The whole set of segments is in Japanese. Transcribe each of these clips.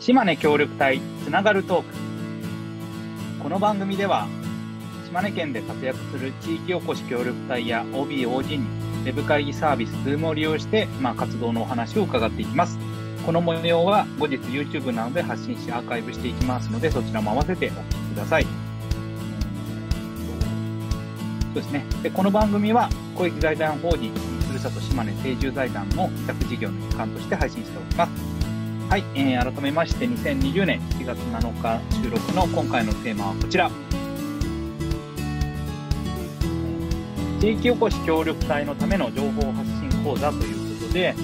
島根協力隊つながるトークこの番組では島根県で活躍する地域おこし協力隊や OB、OG にウェブ会議サービス Zoom を利用して、まあ、活動のお話を伺っていきます。この模様は後日 YouTube などで発信しアーカイブしていきますので、そちらも合わせてお聞きください。そうですね。で、この番組は公益財団法人ふるさと島根定住財団の委託事業の一環として配信しております。はい、えー、改めまして2020年7月7日収録の今回のテーマはこちら。地域おこし協力隊のための情報発信講座ということで、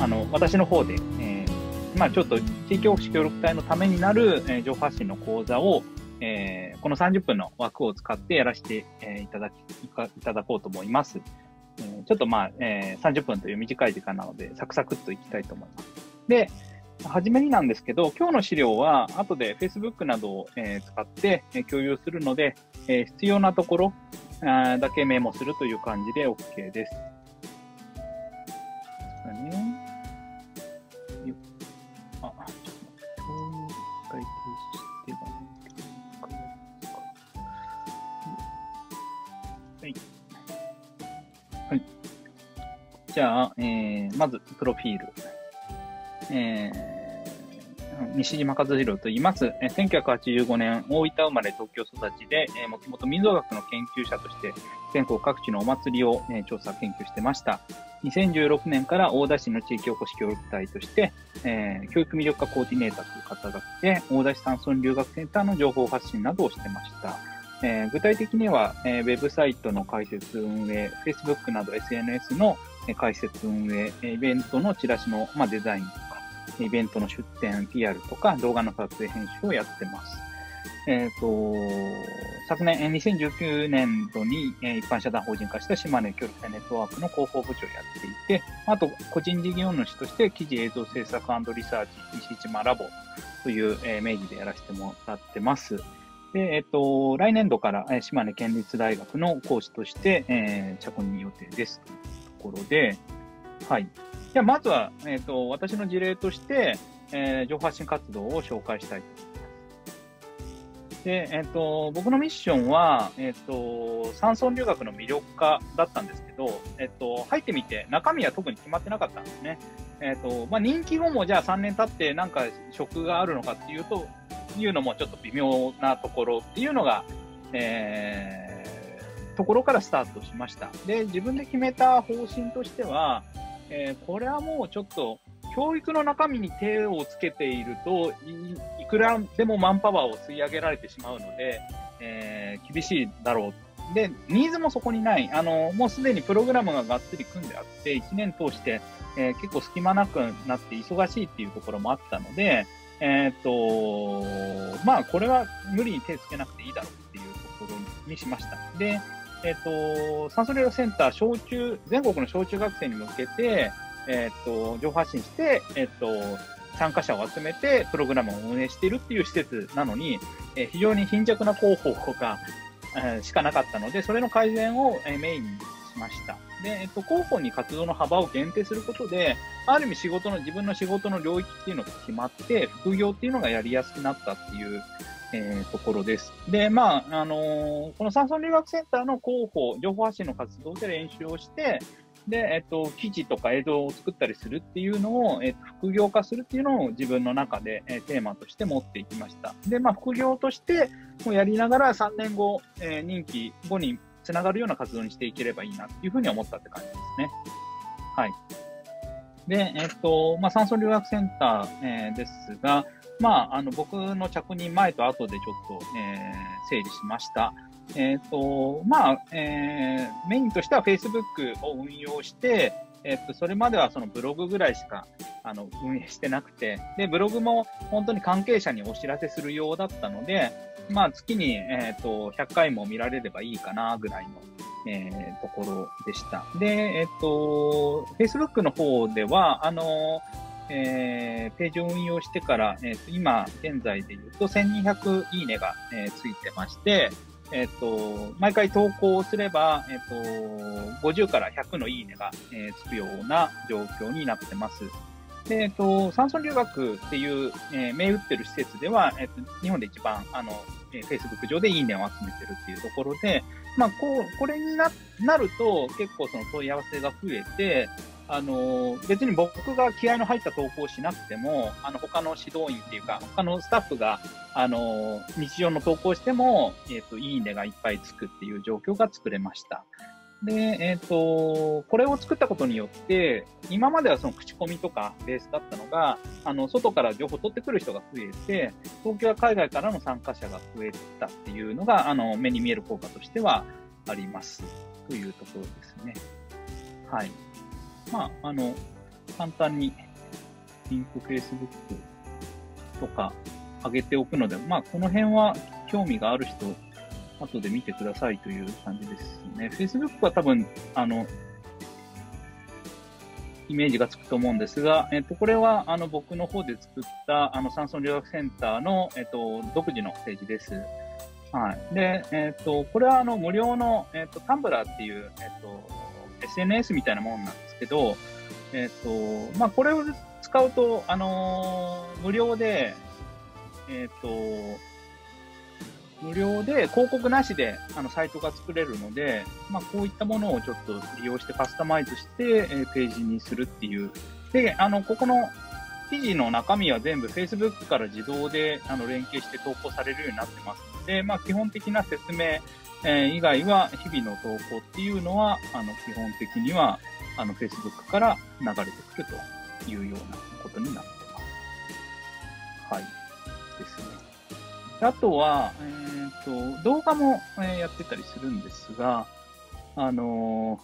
あの私の方で、えーまあ、ちょっと地域おこし協力隊のためになる、えー、情報発信の講座を、えー、この30分の枠を使ってやらせて、え、いただきいただこうと思います。えちょっとまあ、えー、30分という短い時間なので、サクサクっといきたいと思います。で、はじめになんですけど、今日の資料は後で Facebook などを、え、使って、共有するので、え、必要なところあだけメモするという感じで OK です。ね、あ、ちょじゃあ、えー、まず、プロフィール。えー、西島和弘と言います。え1985年、大分生まれ東京育ちで、えー、もともと民族学の研究者として、全国各地のお祭りを、えー、調査研究してました。2016年から大田市の地域おこし協力隊として、えー、教育魅力化コーディネーターという肩書きで、大田市山村留学センターの情報発信などをしてました。えー、具体的には、えー、ウェブサイトの開設運営、Facebook など SNS の開設運営、イベントのチラシの、まあ、デザインとか、イベントの出展、PR とか、動画の撮影編集をやってます。えっ、ー、と、昨年、2019年度に一般社団法人化した島根協力隊ネットワークの広報部長をやっていて、あと、個人事業主として記事映像制作リサーチ西島ラボという名義でやらせてもらってます。で、えっ、と、来年度から島根県立大学の講師として、えー、着任予定です。ころで、はい。じゃあ、まずは、えっ、ー、と、私の事例として、えー、情報発信活動を紹介したいと思います。で、えっ、ー、と、僕のミッションは、えっ、と、山村留学の魅力化だったんですけど、えっ、と、入ってみて、中身は特に決まってなかったんですね。えっ、と、まあ、人気後もじゃあ3年経ってなんか職があるのかっていうと、いうのもちょっと微妙なところっていうのが、えー、ところからスタートしました。で、自分で決めた方針としては、えー、これはもうちょっと、教育の中身に手をつけているとい、くらでもマンパワーを吸い上げられてしまうので、えー、厳しいだろう。で、ニーズもそこにない。あの、もうすでにプログラムががっつり組んであって、1年通して、えー、結構隙間なくなって忙しいっていうところもあったので、えっ、と、まあ、これは無理に手つけなくていいだろうっていうところにしました。で、えっ、ー、と、酸素療養センター、小中、全国の小中学生に向けて、えっ、と、情報発信して、えっ、と、参加者を集めてプログラムを運営しているっていう施設なのに、え、非常に貧弱な広報が、え、しかなかったので、それの改善を、え、メインにしました。で、えっと、広報に活動の幅を限定することで、ある意味仕事の、自分の仕事の領域っていうのが決まって、副業っていうのがやりやすくなったっていう、えー、ところです。で、まあ、あのー、この山村留学センターの広報、情報発信の活動で練習をして、で、えっと、記事とか映像を作ったりするっていうのを、えっと、副業化するっていうのを自分の中で、えー、テーマとして持っていきました。で、まあ、副業としてもやりながら3年後、えー、任期後につながるような活動にしていければいいなっていうふうに思ったって感じですね。はい。で、えっと、まあ、酸素留学センター、えー、ですが、まあ、あの、僕の着任前と後でちょっと、えー、整理しました。えっ、ー、と、まあ、えー、メインとしては Facebook を運用して、えっ、と、それまではそのブログぐらいしか、あの、運営してなくて、で、ブログも本当に関係者にお知らせするようだったので、まあ、月に、えっ、と、100回も見られればいいかな、ぐらいの、えー、ところでした。で、えっ、と、Facebook の方では、あの、えー、ページを運用してから、えーと、今現在で言うと1200いいねが、えー、ついてまして、えっ、ー、と、毎回投稿すれば、えっ、ー、と、50から100のいいねが、えー、つくような状況になってます。で、えっ、と、山村留学っていう、えー、銘打ってる施設では、えっ、と、日本で一番、あの、えー、Facebook 上でいいねを集めてるっていうところで、まあ、こう、これにな、なると、結構その問い合わせが増えて、あの、別に僕が気合の入った投稿をしなくても、あの、他の指導員っていうか、他のスタッフが、あの、日常の投稿しても、えっ、ー、と、いいねがいっぱいつくっていう状況が作れました。で、えっ、ー、と、これを作ったことによって、今まではその口コミとかベースだったのが、あの、外から情報を取ってくる人が増えて、東京や海外からの参加者が増えたっていうのが、あの、目に見える効果としてはあります。というところですね。はい。まあ、あの、簡単にリンク Facebook とか上げておくので、まあ、この辺は興味がある人、後で見てくださいという感じですね。Facebook は多分、あの、イメージがつくと思うんですが、えっと、これは、あの、僕の方で作った、あの、山村留学センターの、えっと、独自のページです。はい。で、えっと、これは、あの、無料の、えっと、タンブラーっていう、えっと、SNS みたいなもんなんですけど、え、ー、と、まあ、これを使うと、あのー、無料で、え、ー、と、無料で広告なしであのサイトが作れるので、まあ、こういったものをちょっと利用してカスタマイズして、えー、ページにするっていう。で、あの、ここの記事の中身は全部 Facebook から自動であの連携して投稿されるようになってますので、まあ、基本的な説明、えー、以外は日々の投稿っていうのは、あの、基本的には、あの、Facebook から流れてくるというようなことになってます。はい。ですね。あとは、えっ、ー、と、動画も、えー、やってたりするんですが、あの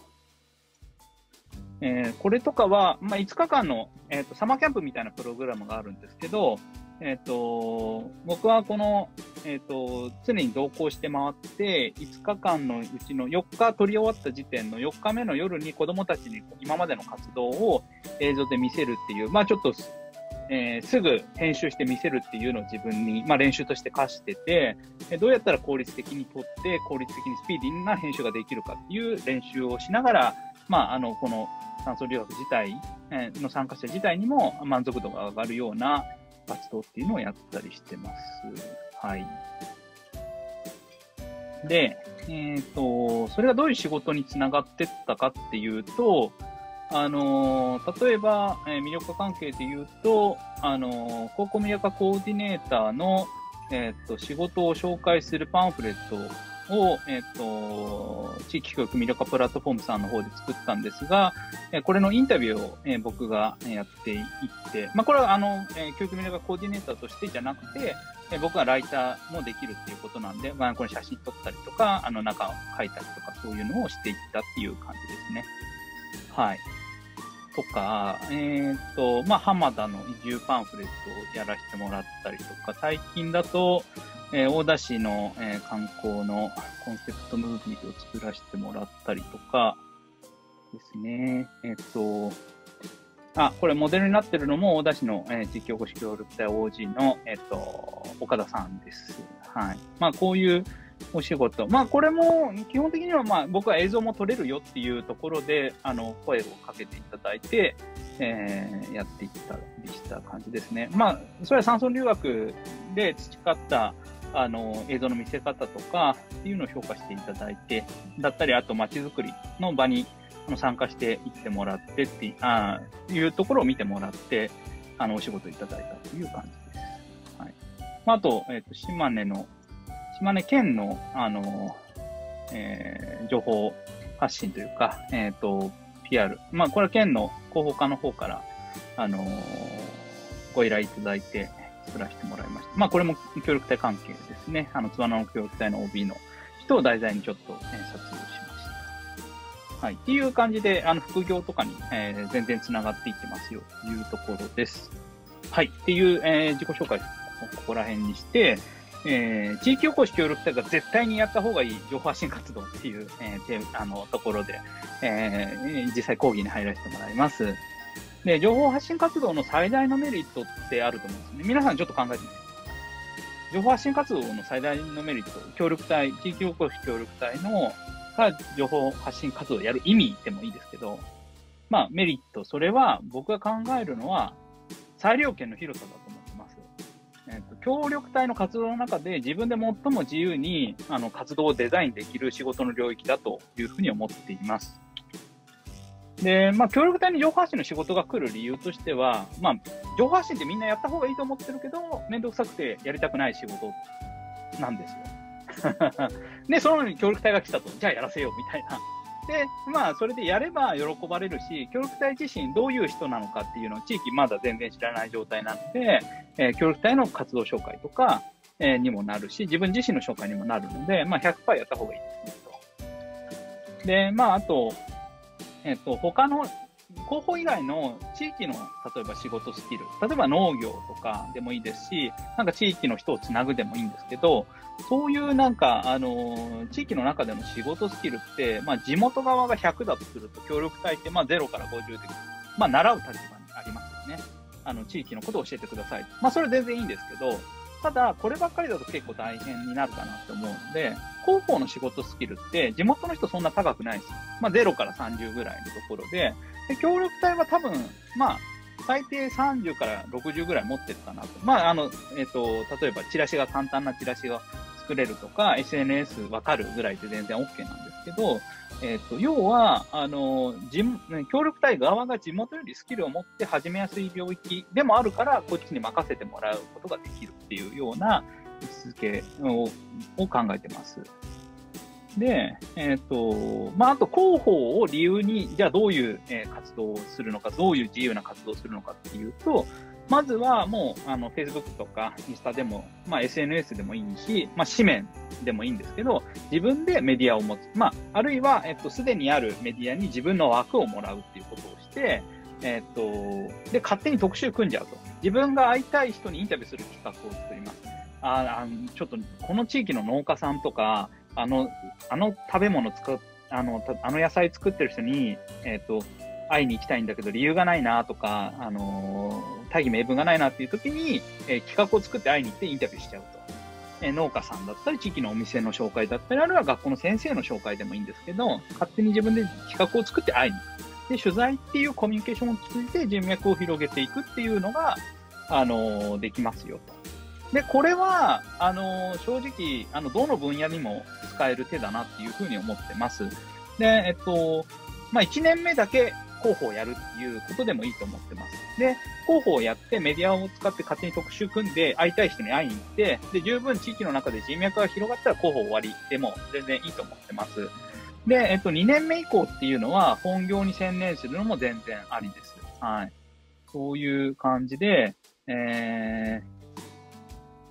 え、これとかは、まあ、5日間の、えーと、サマーキャンプみたいなプログラムがあるんですけど、えっ、ー、と、僕はこの、えっ、ー、と、常に同行して回って、5日間のうちの4日取り終わった時点の4日目の夜に子供たちに今までの活動を映像で見せるっていう、まあちょっと、えー、すぐ編集して見せるっていうのを自分に、まあ練習として課してて、どうやったら効率的に撮って、効率的にスピーディーな編集ができるかっていう練習をしながら、まああの、この酸素留学自体の参加者自体にも満足度が上がるような、活動っていうのをやったりしてます。はい。で、えっ、ー、と、それがどういう仕事につながってったかっていうと、あの例えば、えー、魅力関係で言うと、あの高校魅力コーディネーターの、えっ、ー、と、仕事を紹介するパンフレットを、えっ、ー、と、地域教育魅力プラットフォームさんの方で作ったんですが、えこれのインタビューを、え僕がやっていって、まあ、これはあの、え教育魅力コーディネーターとしてじゃなくて、え僕がライターもできるっていうことなんで、まあ、これ写真撮ったりとか、あの中を書いたりとか、そういうのをしていったっていう感じですね。はい。とか、えっ、ー、と、まあ、浜田の移住パンフレットをやらせてもらったりとか、最近だと、えー、大田市の、えー、観光のコンセプトムービーを作らせてもらったりとかですね。えっ、と、あ、これモデルになってるのも大田市の、えー、地域おこし協力隊 OG の、えっ、と、岡田さんです。はい。まあ、こういうお仕事。まあ、これも、基本的には、まあ、僕は映像も撮れるよっていうところで、あの、声をかけていただいて、えー、やっていったりした感じですね。まあ、それは山村留学で培った、あの、映像の見せ方とかっていうのを評価していただいて、だったり、あと街づくりの場に参加していってもらってってあいうところを見てもらって、あの、お仕事いただいたという感じです。はい。まあ、あと、えっ、ー、と、島根の、島根県の、あの、えー、情報発信というか、えっ、ー、と、PR。まあ、これは県の広報課の方から、あのご依頼いただいて、作らせてもらいました。まあ、これも協力隊関係ですね。あの、ツバナの協力隊の OB の人を題材にちょっと、え撮影しました。はい。っていう感じで、あの、副業とかに、えー、全然繋がっていってますよ、というところです。はい。っていう、えー、自己紹介、ここら辺にして、えー、地域おこし協力隊が絶対にやった方がいい情報発信活動っていう、えー、あのところで、えー、実際講義に入らせてもらいます。で、情報発信活動の最大のメリットってあると思うんですね。皆さんちょっと考えてみてください情報発信活動の最大のメリット、協力隊、地域おこし協力隊のが情報発信活動をやる意味でもいいですけど、まあメリット、それは僕が考えるのは裁量権の広さだと思ってます。えっ、と、協力隊の活動の中で自分で最も自由にあの活動をデザインできる仕事の領域だというふうに思っています。で、まあ、協力隊に情報発信の仕事が来る理由としては、まあ、情報発信ってみんなやった方がいいと思ってるけど、めんどくさくてやりたくない仕事なんですよ。で、そののに協力隊が来たと、じゃあやらせようみたいな。で、まあ、それでやれば喜ばれるし、協力隊自身どういう人なのかっていうのを地域まだ全然知らない状態なので、えー、協力隊の活動紹介とか、えー、にもなるし、自分自身の紹介にもなるので、まあ、100%やった方がいいですね、と。で、まあ、あと、えっと、他の広報以外の地域の、例えば仕事スキル、例えば農業とかでもいいですし、なんか地域の人をつなぐでもいいんですけど、そういうなんか、あの地域の中での仕事スキルって、まあ地元側が100だとすると、協力隊ってまあ0から50で、まあ習う立場にありますよね。あの、地域のことを教えてください。まあそれは全然いいんですけど、ただ、こればっかりだと結構大変になるかなって思うので、広報の仕事スキルって地元の人そんな高くないですよ。まあ0から30ぐらいのところで、で協力隊は多分、まあ、最低30から60ぐらい持ってるかなと。まあ、あの、えっ、ー、と、例えばチラシが簡単なチラシが作れるとか、SNS わかるぐらいで全然 OK なんですけど、えっ、ー、と、要は、あの、地協力隊側が地元よりスキルを持って始めやすい領域でもあるから、こっちに任せてもらうことができるっていうような位置づけをを考えてます。で、えっ、ー、と、まあ、あと広報を理由に、じゃあどういう、え活動をするのか、どういう自由な活動をするのかっていうと、まずはもう、あの、Facebook とかインスタでも、まあ、SNS でもいいし、まあ、紙面でもいいんですけど、自分でメディアを持つ。まあ、あるいは、えっと、すでにあるメディアに自分の枠をもらうっていうことをして、えっと、で、勝手に特集組んじゃうと。自分が会いたい人にインタビューする企画を作ります。ああちょっと、この地域の農家さんとか、あの、あの食べ物作っ、あの、あの野菜作ってる人に、えっと、会いに行きたいんだけど理由がないなとか、あのー、大義名分がないなっていう時に、えー、企画を作って会いに行ってインタビューしちゃうと。えー、農家さんだったり、地域のお店の紹介だったり、あるいは学校の先生の紹介でもいいんですけど、勝手に自分で企画を作って会いに行く。で、取材っていうコミュニケーションを通じて人脈を広げていくっていうのが、あの、できますよと。で、これは、あの正直、あの、どの分野にも使える手だなっていうふうに思ってます。で、えっと、まあ、1年目だけ広報をやるっていうことでもいいと思ってます。で、広報をやってメディアを使って勝手に特集組んで会いたい人に会いに行って、で、十分地域の中で人脈が広がったら広報終わりでも全然いいと思ってます。で、えっと、2年目以降っていうのは本業に専念するのも全然ありです。はい。そういう感じで、えー、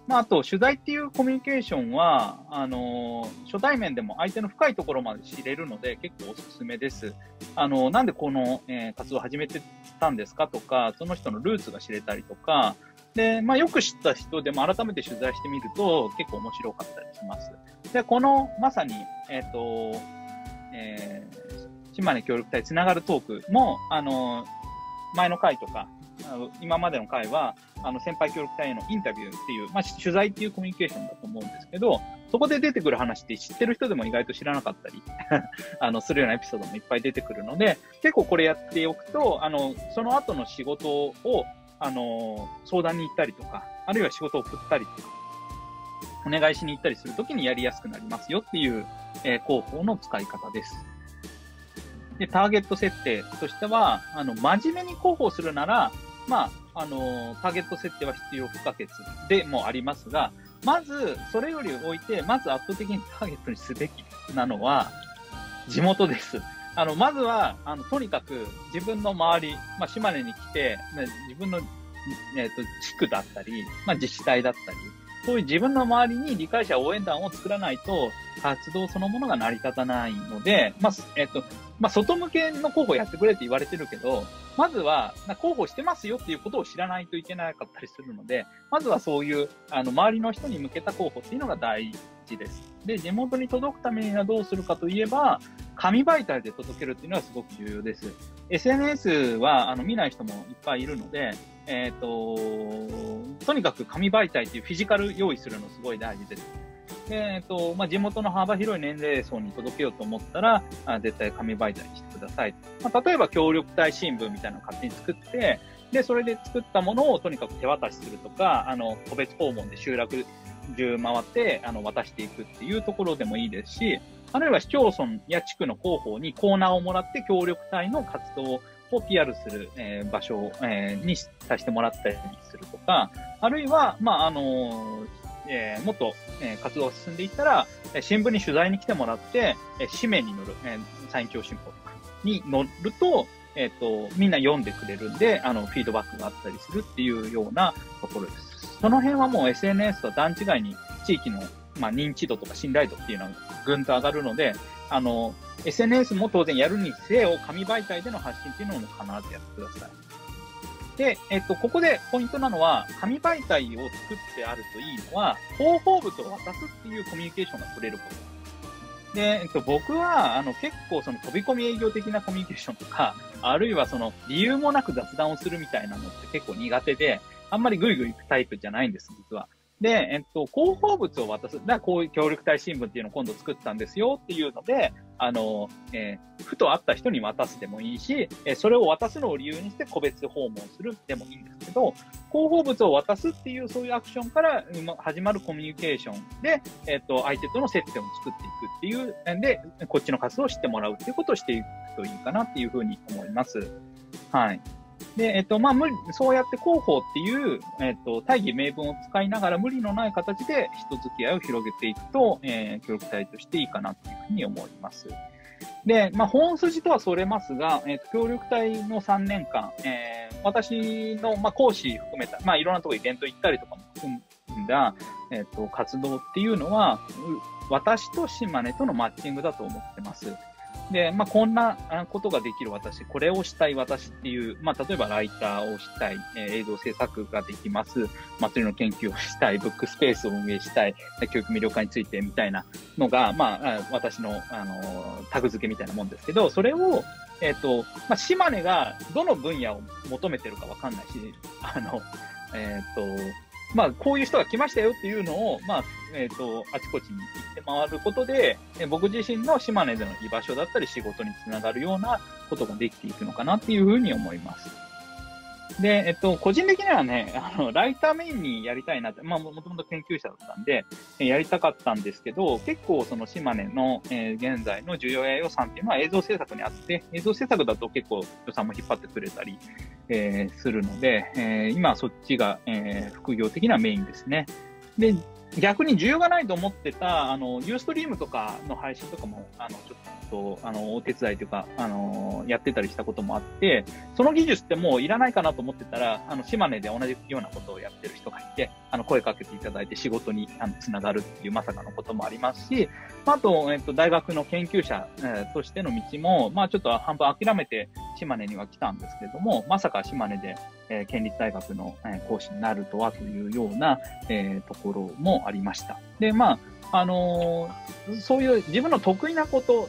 まあ、あと、取材っていうコミュニケーションは、あのー、初対面でも相手の深いところまで知れるので、結構おすすめです。あのー、なんでこの、えー、活動を始めてたんですかとか、その人のルーツが知れたりとか、で、まあ、よく知った人でも改めて取材してみると、結構面白かったりします。で、この、まさに、えっ、と、えー、島根協力隊つながるトークも、あの前の回とか、あの今までの回は、あの、先輩協力隊へのインタビューっていう、まあ、取材っていうコミュニケーションだと思うんですけど、そこで出てくる話って知ってる人でも意外と知らなかったり あの、するようなエピソードもいっぱい出てくるので、結構これやっておくと、あの、その後の仕事を、あの、相談に行ったりとか、あるいは仕事を振ったりとか、お願いしに行ったりするときにやりやすくなりますよっていう、えー、広報の使い方です。で、ターゲット設定としては、あの、真面目に広報するなら、まあ、あの、ターゲット設定は必要不可欠でもありますが、まず、それより置いて、まず圧倒的にターゲットにすべきなのは、地元です。あの、まずは、あの、とにかく自分の周り、まあ、島根に来て、ね、自分の、えっ、ー、と、地区だったり、まあ、自治体だったり、そういう自分の周りに理解者応援団を作らないと、活動そのものが成り立たないので、まあ、えっ、ー、と、まあ、外向けの候補やってくれって言われてるけど、まずは、候補してますよっていうことを知らないといけなかったりするので、まずはそういう、あの、周りの人に向けた候補っていうのが大事です。で、地元に届くためにはどうするかといえば、紙媒体で届けるっていうのはすごく重要です。SNS はあの見ない人もいっぱいいるので、えっ、ー、と、とにかく紙媒体っていうフィジカル用意するのすごい大事です。えっ、と、まあ、地元の幅広い年齢層に届けようと思ったら、あ絶対紙媒体にしてください。まあ、例えば協力隊新聞みたいなのを勝手に作って、で、それで作ったものをとにかく手渡しするとか、あの、個別訪問で集落中回って、あの、渡していくっていうところでもいいですし、あるいは市町村や地区の広報にコーナーをもらって協力隊の活動を PR する、えー、場所、えー、にさせてもらったりするとか、あるいは、まあ、あのー、えー、もっと、えー、活動が進んでいったら、えー、新聞に取材に来てもらって、えー、紙面に載る、えー、サイン教新報とかに載ると、えっ、ー、と、みんな読んでくれるんで、あの、フィードバックがあったりするっていうようなところです。その辺はもう SNS と段違いに地域の、まあ、認知度とか信頼度っていうのはぐんと上がるので、あの、SNS も当然やるにせよ、紙媒体での発信っていうのも必ずやってください。で、えっと、ここでポイントなのは、紙媒体を作ってあるといいのは、広報部と渡すっていうコミュニケーションが取れること。で、えっと、僕は、あの、結構その飛び込み営業的なコミュニケーションとか、あるいはその理由もなく雑談をするみたいなのって結構苦手で、あんまりグイグイ行くタイプじゃないんです、実は。で、えっと、広報物を渡す。だこういう協力隊新聞っていうのを今度作ったんですよっていうので、あの、えー、ふと会った人に渡すでもいいし、え、それを渡すのを理由にして個別訪問するでもいいんですけど、広報物を渡すっていうそういうアクションから始まるコミュニケーションで、えっ、と、相手との接点を作っていくっていう、で、こっちの活動を知ってもらうっていうことをしていくといいかなっていうふうに思います。はい。で、えっと、まあ、無理、そうやって広報っていう、えっと、大義名分を使いながら無理のない形で人付き合いを広げていくと、えー、協力隊としていいかなというふうに思います。で、まあ、本筋とはそれますが、えっと、協力隊の3年間、えー、私の、まあ、講師含めた、まあ、いろんなところイベント行ったりとかも含んだ、えっと、活動っていうのは、私と島根とのマッチングだと思ってます。で、まあ、こんなことができる私、これをしたい私っていう、まあ、例えばライターをしたい、えー、映像制作ができます、祭りの研究をしたい、ブックスペースを運営したい、教育魅力化についてみたいなのが、まあ、私の、あの、タグ付けみたいなもんですけど、それを、えっ、ー、と、まあ、島根がどの分野を求めてるかわかんないし、あの、えっ、ー、と、まあ、こういう人が来ましたよっていうのを、まあ、えっ、ー、と、あちこちに行って回ることで、え僕自身の島根での居場所だったり仕事につながるようなことができていくのかなっていうふうに思います。で、えっと、個人的にはね、あの、ライターメインにやりたいなって、まあ、もともと研究者だったんで、やりたかったんですけど、結構その島根の、えー、現在の需要や予算っていうのは映像制作にあって、映像制作だと結構予算も引っ張ってくれたり、えー、するので、えー、今そっちが、え、副業的なメインですね。で、逆に需要がないと思ってた、あの、ユーストリームとかの配信とかも、あの、ちょっと、あの、お手伝いというか、あの、やってたりしたこともあって、その技術ってもういらないかなと思ってたら、あの、島根で同じようなことをやってる人がいて、あの、声かけていただいて仕事に、あの、つながるっていうまさかのこともありますし、あと、えっと、大学の研究者、えー、としての道も、まあ、ちょっと半分諦めて島根には来たんですけれども、まさか島根で、えー、県立大学の、えー、講師になるとはというような、えー、ところもありました。で、まあ、あのー、そういう自分の得意なこと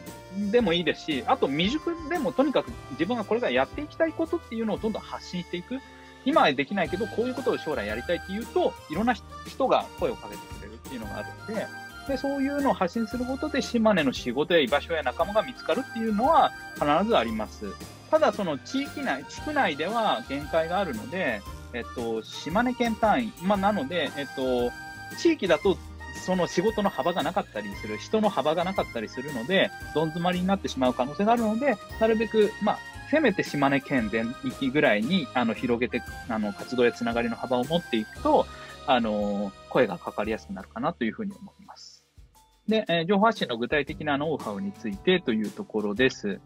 でもいいですし、あと未熟でもとにかく自分がこれからやっていきたいことっていうのをどんどん発信していく。今はできないけど、こういうことを将来やりたいっていうと、いろんな人が声をかけてくれるっていうのがあるんで、で、そういうのを発信することで島根の仕事や居場所や仲間が見つかるっていうのは必ずあります。ただその地域内、地区内では限界があるので、えっと、島根県単位、まあ、なので、えっと、地域だとその仕事の幅がなかったりする、人の幅がなかったりするので、どん詰まりになってしまう可能性があるので、なるべく、まあ、せめて島根県全域ぐらいに、あの、広げて、あの、活動やつながりの幅を持っていくと、あの、声がかかりやすくなるかなというふうに思います。で、えー、情報発信の具体的なノウハウについてというところです。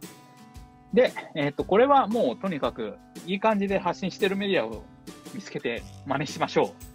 で、えっ、ー、と、これはもうとにかくいい感じで発信してるメディアを見つけて真似しましょう。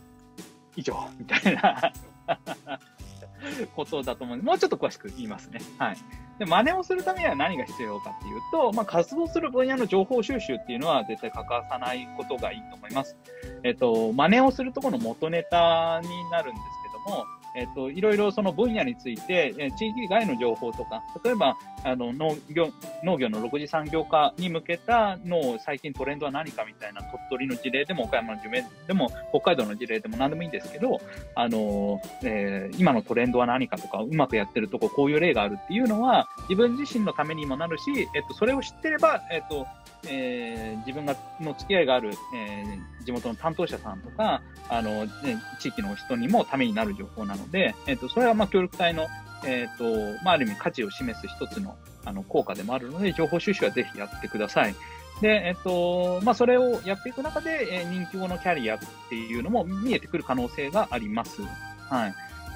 以上、みたいな ことだと思うんで、もうちょっと詳しく言いますね。はい。で、真似をするためには何が必要かっていうと、まあ、活動する分野の情報収集っていうのは絶対欠かさないことがいいと思います。えっ、と、真似をするところの元ネタになるんですけども、えっ、と、いろいろその分野について、え地域外の情報とか、例えば、あの、農業、農業の6次産業化に向けたの最近トレンドは何かみたいな鳥取の事例でも、岡山の事例でも、北海道の事例でも何でもいいんですけど、あの、えー、今のトレンドは何かとか、うまくやってるとこ、こういう例があるっていうのは、自分自身のためにもなるし、えっ、と、それを知ってれば、えっ、と、えー、自分がの付き合いがある、えー、地元の担当者さんとか、あの、ね、地域の人にもためになる情報なので、えっ、と、それはまあ協力隊の、えっ、ー、と、まあ、ある意味価値を示す一つの、あの、効果でもあるので、情報収集はぜひやってください。で、えっと、まあ、それをやっていく中で、えー、人気後のキャリアっていうのも見えてくる可能性があります。はい。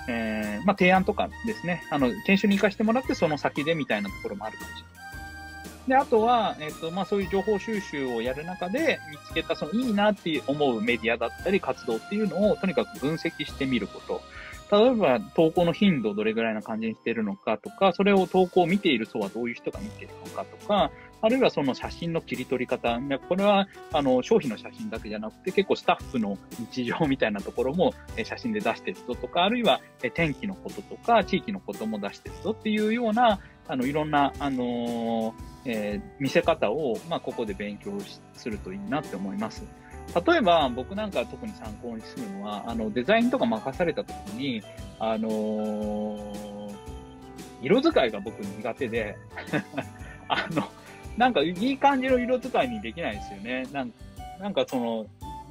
えー、まあ、提案とかですね、あの、研修に行かしてもらって、その先でみたいなところもあるかもしれない。で、あとは、えっ、と、まあ、そういう情報収集をやる中で見つけた、そのいいなって思うメディアだったり活動っていうのをとにかく分析してみること。例えば、投稿の頻度をどれぐらいな感じにしているのかとか、それを投稿を見ている層はどういう人が見ているのかとか、あるいはその写真の切り取り方。これは、あの、商品の写真だけじゃなくて、結構スタッフの日常みたいなところも写真で出してるぞとか、あるいは天気のこととか、地域のことも出してるぞっていうような、あの、いろんな、あのえー、見せ方を、まあ、ここで勉強するといいなって思います。例えば、僕なんか特に参考にするのは、あの、デザインとか任された時に、あのー、色使いが僕苦手で あの、なんかいい感じの色使いにできないですよね。なんなんかその、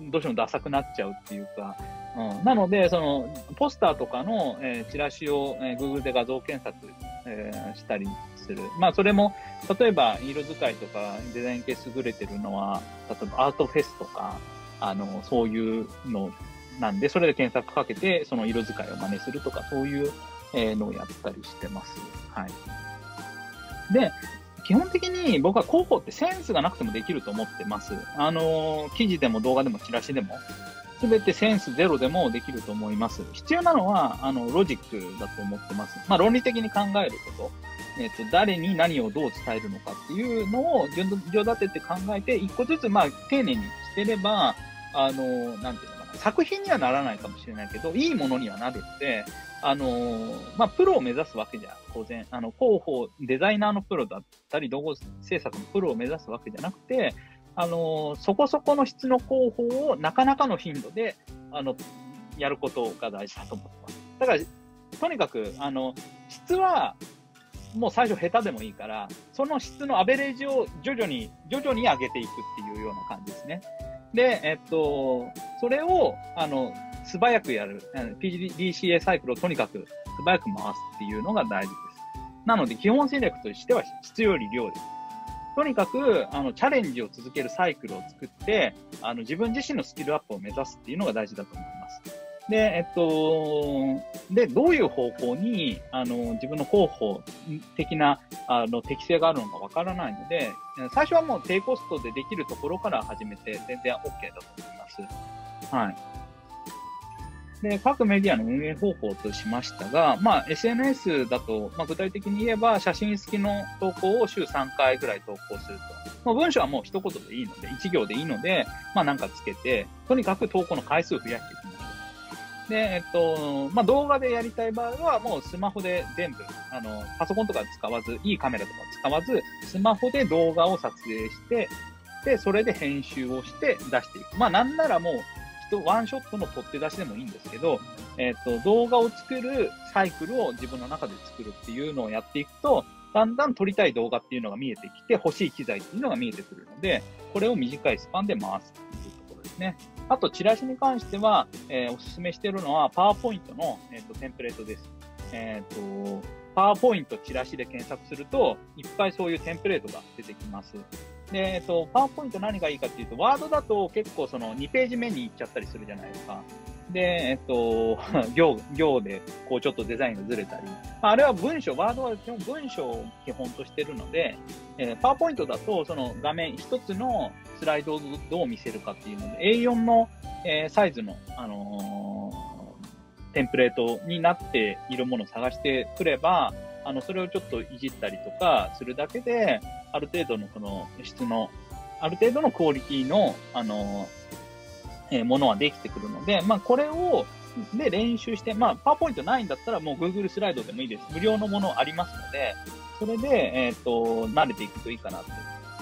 どうしてもダサくなっちゃうっていうか、うん、なので、その、ポスターとかの、えー、チラシを、えー、Google で画像検索、えー、したりする。まあ、それも、例えば、色使いとかデザイン系優れてるのは、例えばアートフェスとか、あの、そういうのなんで、それで検索かけて、その色使いを真似するとか、そういうのをやったりしてます。はい。で、基本的に僕は広報ってセンスがなくてもできると思ってます。あの、記事でも動画でもチラシでも、すべてセンスゼロでもできると思います。必要なのは、あの、ロジックだと思ってます。まあ、論理的に考えること。えっ、と、誰に何をどう伝えるのかっていうのを順序立てて考えて、一個ずつ、まあ、丁寧にしてれば、あの、なんていうのかな、作品にはならないかもしれないけど、いいものにはなるって、あの、まあ、プロを目指すわけじゃ、当然、あの、広報、デザイナーのプロだったり、動画制作のプロを目指すわけじゃなくて、あの、そこそこの質の広報をなかなかの頻度で、あの、やることが大事だと思ってます。だから、とにかく、あの、質は、もう最初下手でもいいから、その質のアベレージを徐々に、徐々に上げていくっていうような感じですね。で、えっと、それを、あの、素早くやる、PDCA サイクルをとにかく素早く回すっていうのが大事です。なので、基本戦略としては質より量です。とにかく、あの、チャレンジを続けるサイクルを作って、あの、自分自身のスキルアップを目指すっていうのが大事だと思います。で、えっと、で、どういう方向に、あの、自分の広報的な、あの、適性があるのかわからないので、最初はもう低コストでできるところから始めて全然 OK だと思います。はい。で、各メディアの運営方法としましたが、まあ、SNS だと、まあ、具体的に言えば、写真付きの投稿を週3回ぐらい投稿すると。まあ、文章はもう一言でいいので、1行でいいので、まあ、なんかつけて、とにかく投稿の回数を増やしていきましょう。で、えっと、まあ、動画でやりたい場合は、もうスマホで全部、あの、パソコンとか使わず、いいカメラとか使わず、スマホで動画を撮影して、で、それで編集をして出していく。まあ、なんならもう、ワンショットの取って出しでもいいんですけど、えっ、ー、と、動画を作るサイクルを自分の中で作るっていうのをやっていくと、だんだん撮りたい動画っていうのが見えてきて、欲しい機材っていうのが見えてくるので、これを短いスパンで回すっていうところですね。あと、チラシに関しては、えー、おすすめしてるのは、パワーポイントの、えーと、テンプレートです。えっ、ー、と、パワーポイントチラシで検索すると、いっぱいそういうテンプレートが出てきます。で、えっと、パワーポイント何がいいかっていうと、ワードだと結構その2ページ目に行っちゃったりするじゃないですか。で、えっと、行、行で、こうちょっとデザインがずれたり。あれは文章、ワードは基本文章を基本としてるので、えー、パワーポイントだと、その画面一つのスライドをどう見せるかっていうので、A4 の、えー、サイズの、あのー、テンプレートになっているものを探してくれば、あの、それをちょっといじったりとかするだけで、ある程度のこの質の、ある程度のクオリティの、あの、えー、ものはできてくるので、まあ、これを、で練習して、まあ、パワーポイントないんだったらもう Google スライドでもいいです。無料のものありますので、それで、えっ、ー、と、慣れていくといいかなと。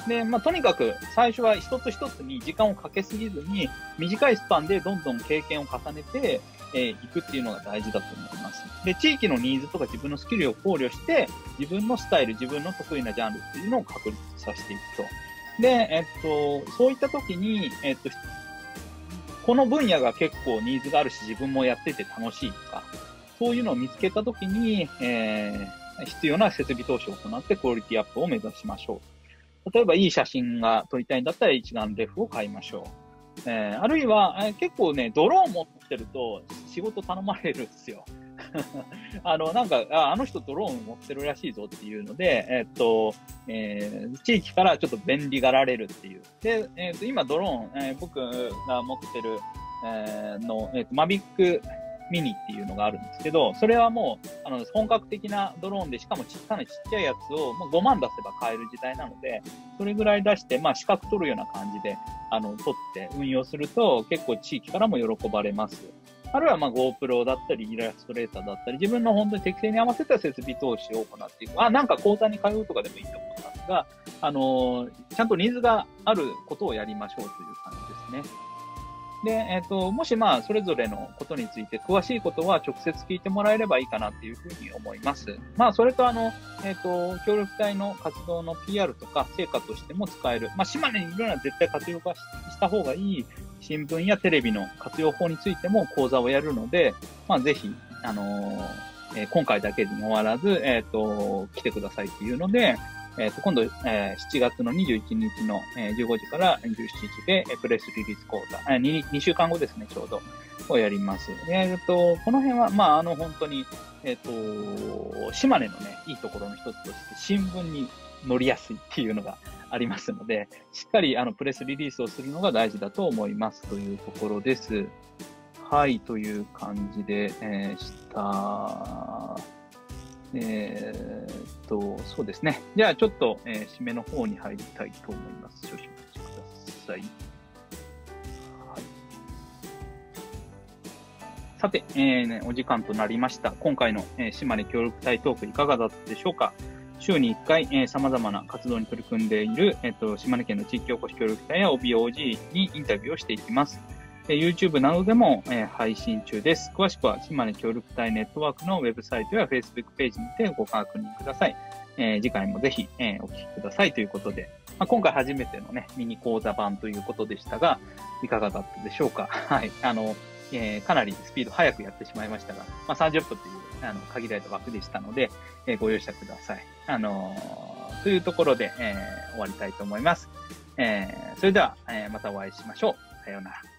で、まあ、とにかく最初は一つ一つに時間をかけすぎずに、短いスパンでどんどん経験を重ねて、えー、いくっていうのが大事だと思います。で、地域のニーズとか自分のスキルを考慮して、自分のスタイル、自分の得意なジャンルっていうのを確立させていくと。で、えっと、そういった時に、えっと、この分野が結構ニーズがあるし、自分もやってて楽しいとか、そういうのを見つけた時に、えー、必要な設備投資を行ってクオリティアップを目指しましょう。例えば、いい写真が撮りたいんだったら一眼レフを買いましょう。えー、あるいは、えー、結構ね、ドローン持っってると仕事頼まれるんですよ。あの、なんかあ、あの人ドローン持ってるらしいぞっていうので、えっと、えー、地域からちょっと便利がられるっていう。で、えっと、今ドローン、えー、僕が持ってる、えー、の、えっと、マビックミニっていうのがあるんですけど、それはもう、あの、本格的なドローンで、しかもちっかなちっちゃいやつを、もう5万出せば買える時代なので、それぐらい出して、まあ、資格取るような感じで、あの、取って運用すると、結構地域からも喜ばれます。あるいはまあ GoPro だったり、イラストレーターだったり、自分の本当に適正に合わせた設備投資を行っていく。あ、なんか講座に通うとかでもいいと思いますが、あの、ちゃんとニーズがあることをやりましょうという感じですね。で、えっ、と、もしまあ、それぞれのことについて詳しいことは直接聞いてもらえればいいかなっていうふうに思います。まあ、それとあの、えっ、と、協力隊の活動の PR とか成果としても使える。まあ、島根にいるなら絶対活用化した方がいい新聞やテレビの活用法についても講座をやるので、まあ、ぜひ、あのー、え、今回だけに終わらず、えっ、と、来てくださいっていうので、えっ、と、今度、え7月の21日の、え15時から17時で、えプレスリリース講座、え 2, 2週間後ですね、ちょうど、をやります。えっ、と、この辺は、まあ、あの、本当に、えっ、と、島根のね、いいところの一つとして、新聞に乗りやすいっていうのがありますので、しっかりあのプレスリリースをするのが大事だと思いますというところです。はい、という感じで、え、した。えー、っと、そうですね。じゃあちょっと、えー、締めの方に入りたいと思います。少々お待ちください。はい、さて、えーね、お時間となりました。今回の、えー、島根協力隊トークいかがだったでしょうか？週に1回、えー、様々な活動に取り組んでいる、えっ、ー、と、島根県の地域おこし協力隊や OBOG にインタビューをしていきます。え、YouTube などでも、え、配信中です。詳しくは島根協力隊ネットワークのウェブサイトや Facebook ページにてご確認ください。えー、次回もぜひ、えー、お聞きくださいということで、まあ、今回初めてのね、ミニ講座版ということでしたが、いかがだったでしょうか？はい。あの、えー、かなりスピード速くやってしまいましたが、まあ、30分というあの限られた枠でしたので、えー、ご容赦ください。あの、というところで、えー、終わりたいと思います。えー、それでは、えー、またお会いしましょう。さようなら。